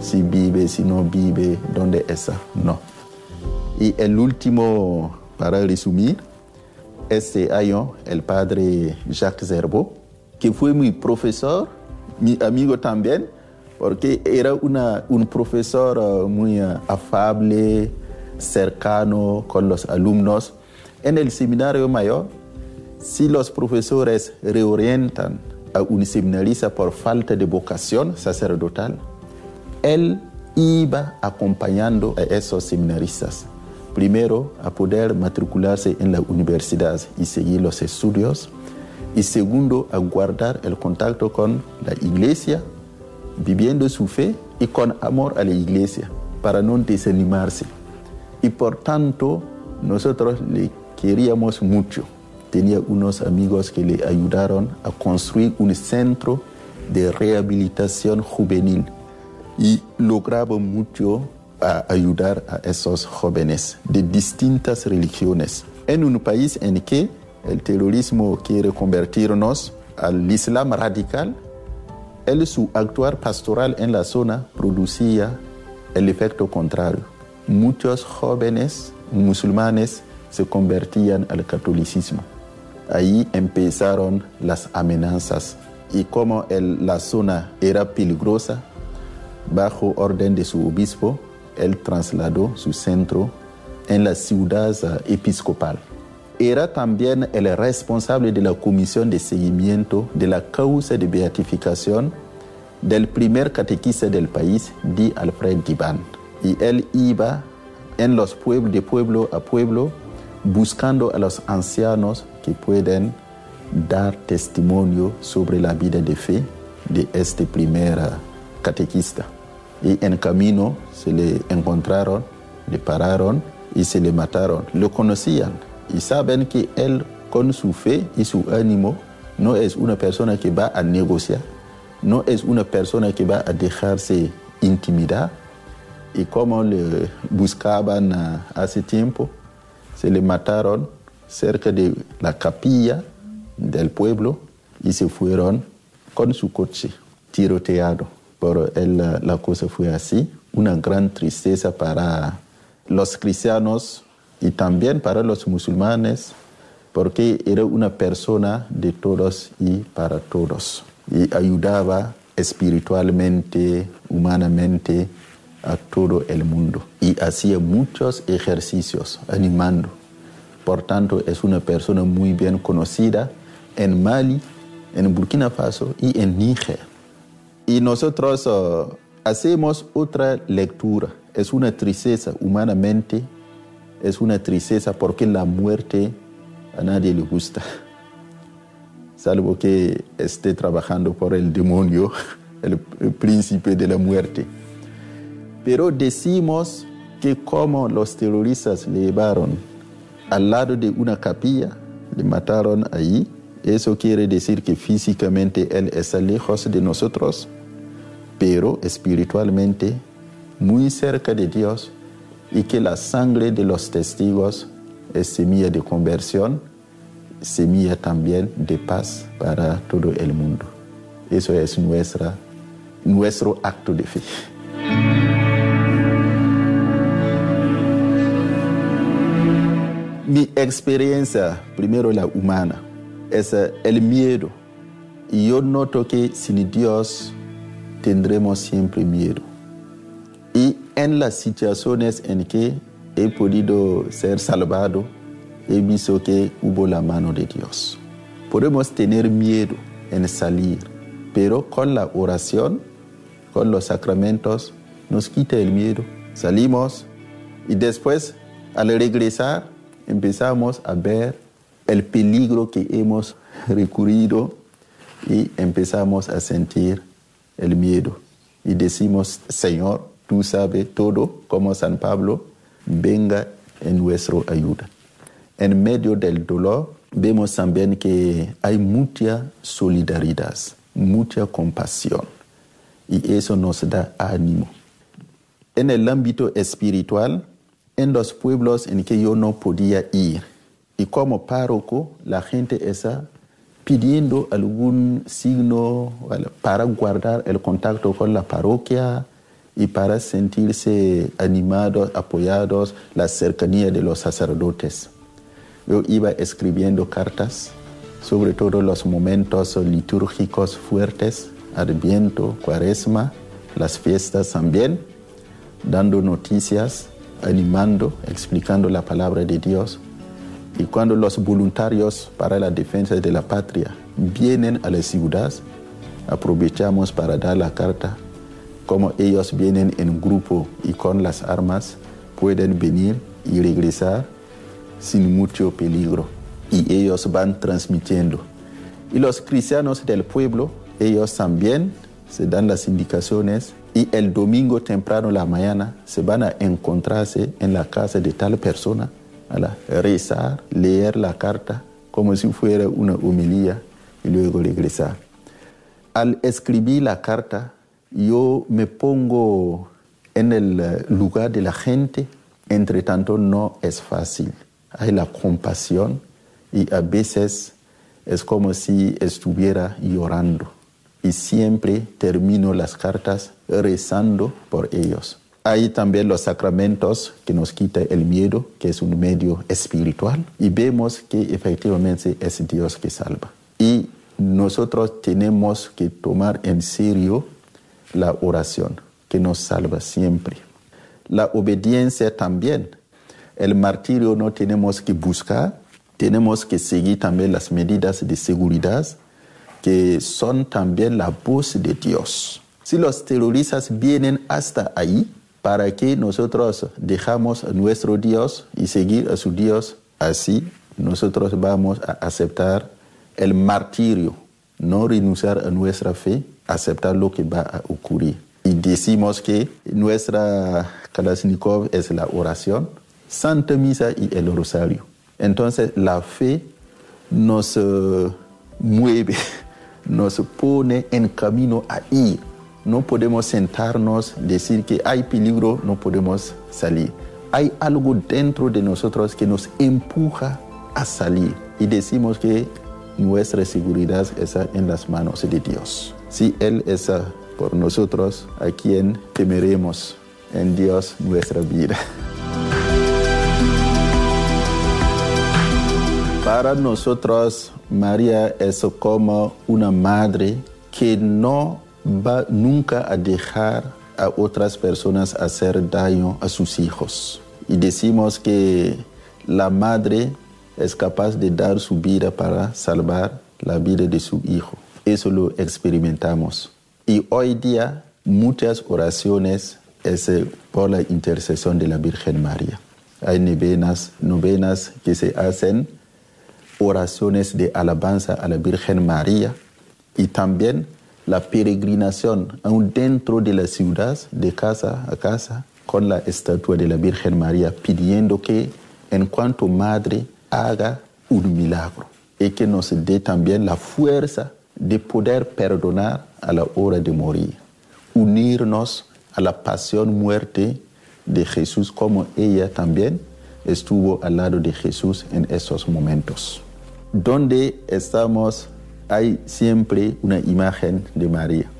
Si vive, si no vive, dónde está, no. Y el último, para resumir, este año el padre Jacques Zerbo, que fue mi profesor, mi amigo también, porque era una, un profesor uh, muy uh, afable, cercano con los alumnos. En el seminario mayor, si los profesores reorientan a un seminarista por falta de vocación sacerdotal, él iba acompañando a esos seminaristas. Primero, a poder matricularse en la universidad y seguir los estudios y segundo, a guardar el contacto con la iglesia, viviendo su fe y con amor a la iglesia, para no desanimarse. Y por tanto, nosotros le queríamos mucho. Tenía unos amigos que le ayudaron a construir un centro de rehabilitación juvenil y lograba mucho ayudar a esos jóvenes de distintas religiones en un país en que el terrorismo quiere convertirnos al Islam radical, el su actuar pastoral en la zona producía el efecto contrario. Muchos jóvenes musulmanes se convertían al catolicismo. Ahí empezaron las amenazas y como la zona era peligrosa, bajo orden de su obispo, él trasladó su centro en la ciudad episcopal era también el responsable de la comisión de seguimiento de la causa de beatificación del primer catequista del país, Di Alfred Divan. Y él iba en los pueblos, de pueblo a pueblo, buscando a los ancianos que pueden dar testimonio sobre la vida de fe de este primer catequista. Y en camino se le encontraron, le pararon y se le mataron. Lo conocían y saben que él con su fe y su ánimo no es una persona que va a negociar, no es una persona que va a dejarse intimidar. Y como le buscaban hace tiempo, se le mataron cerca de la capilla del pueblo y se fueron con su coche tiroteado. Pero la cosa fue así, una gran tristeza para los cristianos y también para los musulmanes, porque era una persona de todos y para todos. Y ayudaba espiritualmente, humanamente a todo el mundo. Y hacía muchos ejercicios animando. Por tanto, es una persona muy bien conocida en Mali, en Burkina Faso y en Níger. Y nosotros uh, hacemos otra lectura. Es una tristeza humanamente, es una tristeza porque la muerte a nadie le gusta, salvo que esté trabajando por el demonio, el, príncipe de la muerte. Pero decimos que como los terroristas le llevaron al lado de una capilla, le mataron ahí, eso quiere decir que físicamente Él está lejos de nosotros, pero espiritualmente muy cerca de Dios y que la sangre de los testigos es semilla de conversión, semilla también de paz para todo el mundo. Eso es nuestra, nuestro acto de fe. Mi experiencia, primero la humana, es el miedo. Y yo noto que sin Dios tendremos siempre miedo. Y en las situaciones en que he podido ser salvado, he visto que hubo la mano de Dios. Podemos tener miedo en salir, pero con la oración, con los sacramentos, nos quita el miedo. Salimos y después, al regresar, empezamos a ver el peligro que hemos recurrido y empezamos a sentir el miedo. Y decimos, Señor, tú sabes todo, como San Pablo, venga en nuestra ayuda. En medio del dolor vemos también que hay mucha solidaridad, mucha compasión y eso nos da ánimo. En el ámbito espiritual, en los pueblos en que yo no podía ir, y como párroco, la gente está pidiendo algún signo para guardar el contacto con la parroquia, y para sentirse animados, apoyados, la cercanía de los sacerdotes. Yo iba escribiendo cartas, sobre todo los momentos litúrgicos fuertes, Adviento, Cuaresma, las fiestas también, dando noticias, animando, explicando la palabra de Dios. Y cuando los voluntarios para la defensa de la patria vienen a la ciudad, aprovechamos para dar la carta como ellos vienen en grupo y con las armas, pueden venir y regresar sin mucho peligro. Y ellos van transmitiendo. Y los cristianos del pueblo, ellos también se dan las indicaciones y el domingo temprano la mañana se van a encontrarse en la casa de tal persona, rezar, leer la carta como si fuera una humilía y luego regresar. Al escribir la carta, yo me pongo en el eh, lugar de la gente, entre tanto no es fácil. Hay la compasión y a veces es como si estuviera llorando. Y siempre termino las cartas rezando por ellos. Hay también los sacramentos que nos quita el miedo, que es un medio espiritual, y vemos que efectivamente es Dios que salva. Y nosotros tenemos que tomar en serio la oración, que nos salva siempre. La obediencia también. El martirio no tenemos que buscar, tenemos que seguir también las medidas de seguridad que son también la voz de Dios. Si los terroristas vienen hasta ahí, para que nosotros dejamos a nuestro Dios y seguir a su Dios, así nosotros vamos a aceptar el martirio, no renunciar a nuestra fe aceptar lo que va a ocurrir. Y decimos que nuestra Kalashnikov es la oración, Santa Misa y el Rosario. Entonces la fe nos eh, mueve, nos pone en camino a ir. No podemos sentarnos, decir que hay peligro, no podemos salir. Hay algo dentro de nosotros que nos empuja a salir y decimos que nuestra seguridad está en las manos de Dios. Si Él es por nosotros, a quien temeremos en Dios nuestra vida. Para nosotros, María es como una madre que no va nunca a dejar a otras personas hacer daño a sus hijos. Y decimos que la madre es capaz de dar su vida para salvar la vida de su hijo. Eso lo experimentamos. Y hoy día muchas oraciones es eh, por la intercesión de la Virgen María. Hay novenas, novenas que se hacen, oraciones de alabanza a la Virgen María y también la peregrinación aún dentro de la ciudad, de casa a casa, con la estatua de la Virgen María, pidiendo que en cuanto madre haga un milagro y que nos dé también la fuerza de poder perdonar a la hora de morir, unirnos a la pasión muerte de Jesús como ella también estuvo al lado de Jesús en esos momentos. Donde estamos hay siempre una imagen de María.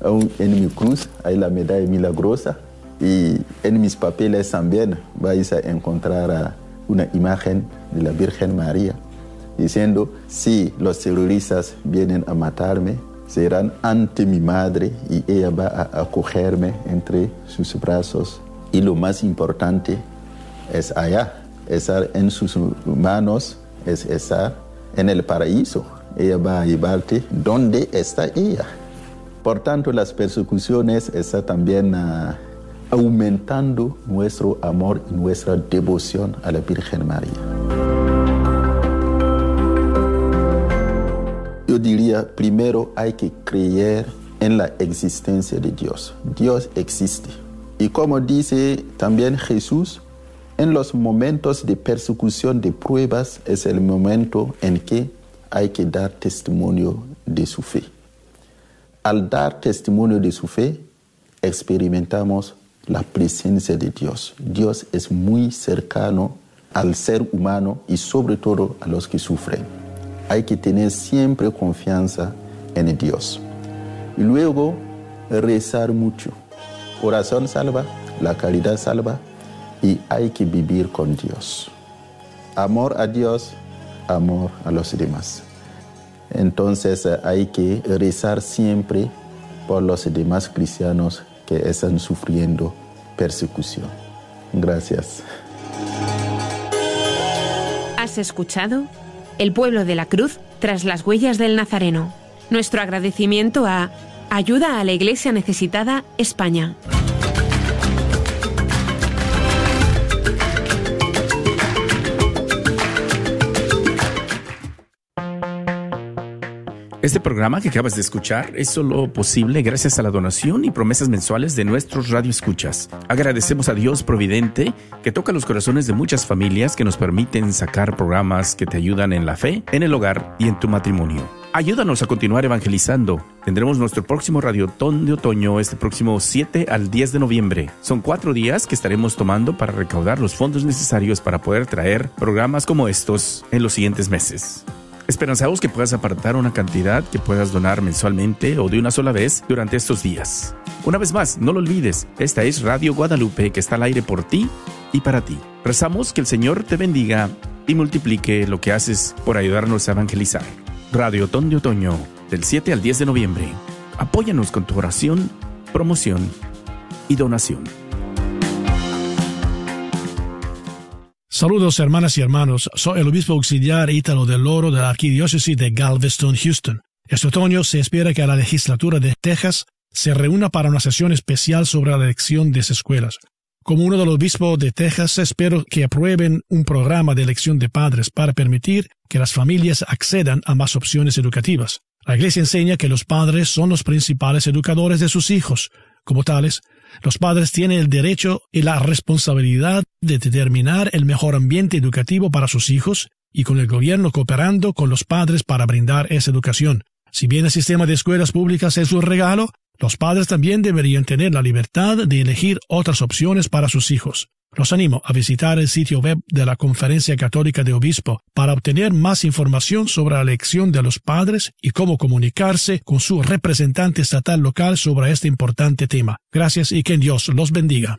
Aún en mi cruz hay la medalla milagrosa y en mis papeles también vais a encontrar una imagen de la Virgen María diciendo, si los terroristas vienen a matarme, serán ante mi madre y ella va a acogerme entre sus brazos. Y lo más importante es allá, estar en sus manos, es estar en el paraíso. Ella va a llevarte donde está ella. Por tanto, las persecuciones están también ah, aumentando nuestro amor y nuestra devoción a la Virgen María. Yo diría, primero hay que creer en la existencia de Dios. Dios existe. Y como dice también Jesús, en los momentos de persecución, de pruebas, es el momento en que hay que dar testimonio de su fe. Al dar testimonio de su fe, experimentamos la presencia de Dios. Dios es muy cercano al ser humano y sobre todo a los que sufren hay que tener siempre confianza en Dios. Y luego rezar mucho. Oración salva, la caridad salva y hay que vivir con Dios. Amor a Dios, amor a los demás. Entonces eh, hay que rezar siempre por los demás cristianos que están sufriendo persecución. Gracias. ¿Has escuchado? el pueblo de la cruz tras las huellas del Nazareno. Nuestro agradecimiento a Ayuda a la Iglesia Necesitada España. Este programa que acabas de escuchar es solo posible gracias a la donación y promesas mensuales de nuestros radioescuchas. Agradecemos a Dios Providente que toca los corazones de muchas familias que nos permiten sacar programas que te ayudan en la fe, en el hogar y en tu matrimonio. Ayúdanos a continuar evangelizando. Tendremos nuestro próximo Radiotón de Otoño este próximo 7 al 10 de noviembre. Son cuatro días que estaremos tomando para recaudar los fondos necesarios para poder traer programas como estos en los siguientes meses. Esperanzamos que puedas apartar una cantidad que puedas donar mensualmente o de una sola vez durante estos días. Una vez más, no lo olvides, esta es Radio Guadalupe que está al aire por ti y para ti. Rezamos que el Señor te bendiga y multiplique lo que haces por ayudarnos a evangelizar. Radio Ton de Otoño, del 7 al 10 de noviembre. Apóyanos con tu oración, promoción y donación. Saludos hermanas y hermanos, soy el obispo auxiliar Ítalo del Loro de la Arquidiócesis de Galveston, Houston. Este otoño se espera que la legislatura de Texas se reúna para una sesión especial sobre la elección de escuelas. Como uno de los obispos de Texas, espero que aprueben un programa de elección de padres para permitir que las familias accedan a más opciones educativas. La Iglesia enseña que los padres son los principales educadores de sus hijos. Como tales, los padres tienen el derecho y la responsabilidad de determinar el mejor ambiente educativo para sus hijos y con el gobierno cooperando con los padres para brindar esa educación. Si bien el sistema de escuelas públicas es un regalo, los padres también deberían tener la libertad de elegir otras opciones para sus hijos. Los animo a visitar el sitio web de la Conferencia Católica de Obispo para obtener más información sobre la elección de los padres y cómo comunicarse con su representante estatal local sobre este importante tema. Gracias y que Dios los bendiga.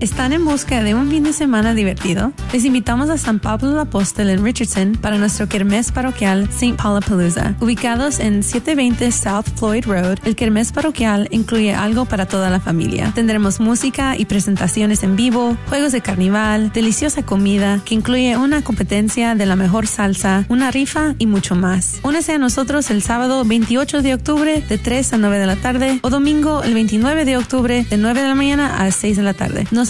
¿Están en busca de un fin de semana divertido? Les invitamos a San Pablo Apóstol en Richardson para nuestro kermés parroquial St. Paulapalooza. Ubicados en 720 South Floyd Road, el kermés parroquial incluye algo para toda la familia. Tendremos música y presentaciones en vivo, juegos de carnaval, deliciosa comida que incluye una competencia de la mejor salsa, una rifa y mucho más. Únese a nosotros el sábado 28 de octubre de 3 a 9 de la tarde o domingo el 29 de octubre de 9 de la mañana a 6 de la tarde. No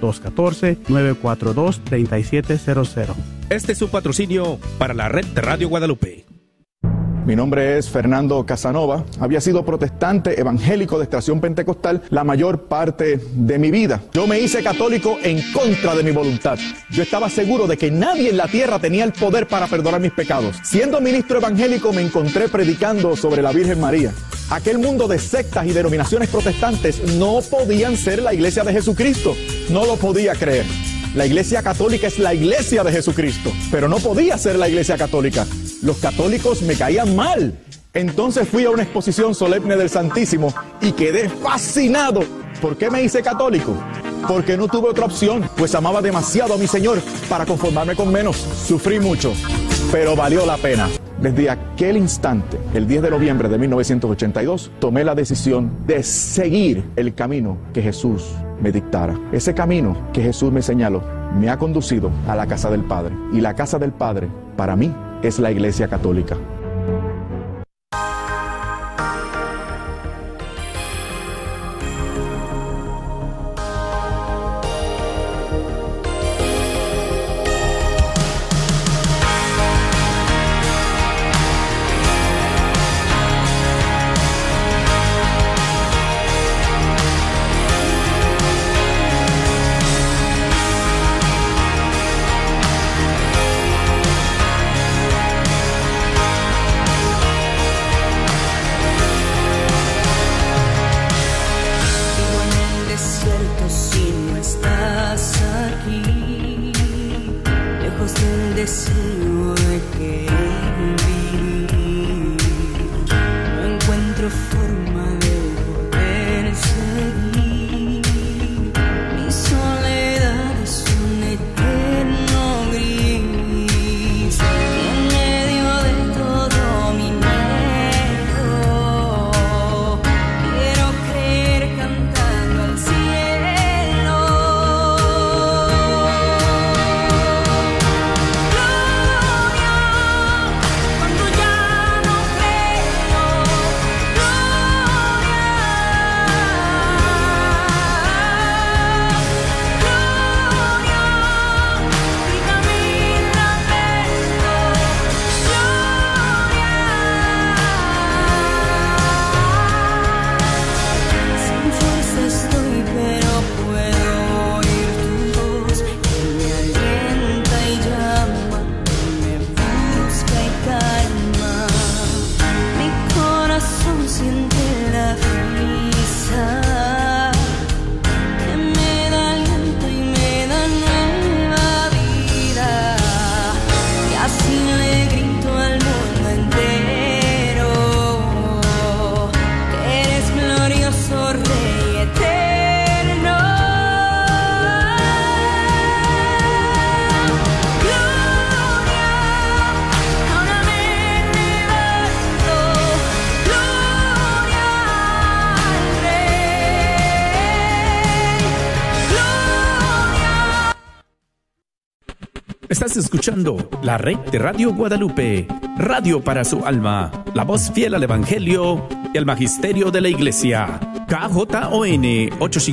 214-942-3700. Este es su patrocinio para la red de Radio Guadalupe. Mi nombre es Fernando Casanova. Había sido protestante evangélico de extracción pentecostal la mayor parte de mi vida. Yo me hice católico en contra de mi voluntad. Yo estaba seguro de que nadie en la tierra tenía el poder para perdonar mis pecados. Siendo ministro evangélico me encontré predicando sobre la Virgen María. Aquel mundo de sectas y denominaciones protestantes no podían ser la iglesia de Jesucristo. No lo podía creer. La iglesia católica es la iglesia de Jesucristo, pero no podía ser la iglesia católica. Los católicos me caían mal. Entonces fui a una exposición solemne del Santísimo y quedé fascinado. ¿Por qué me hice católico? Porque no tuve otra opción, pues amaba demasiado a mi Señor para conformarme con menos. Sufrí mucho, pero valió la pena. Desde aquel instante, el 10 de noviembre de 1982, tomé la decisión de seguir el camino que Jesús me dictara. Ese camino que Jesús me señaló me ha conducido a la casa del Padre. Y la casa del Padre, para mí, es la Iglesia Católica. Estás escuchando la red de Radio Guadalupe, radio para su alma, la voz fiel al Evangelio y al Magisterio de la Iglesia. KJON 850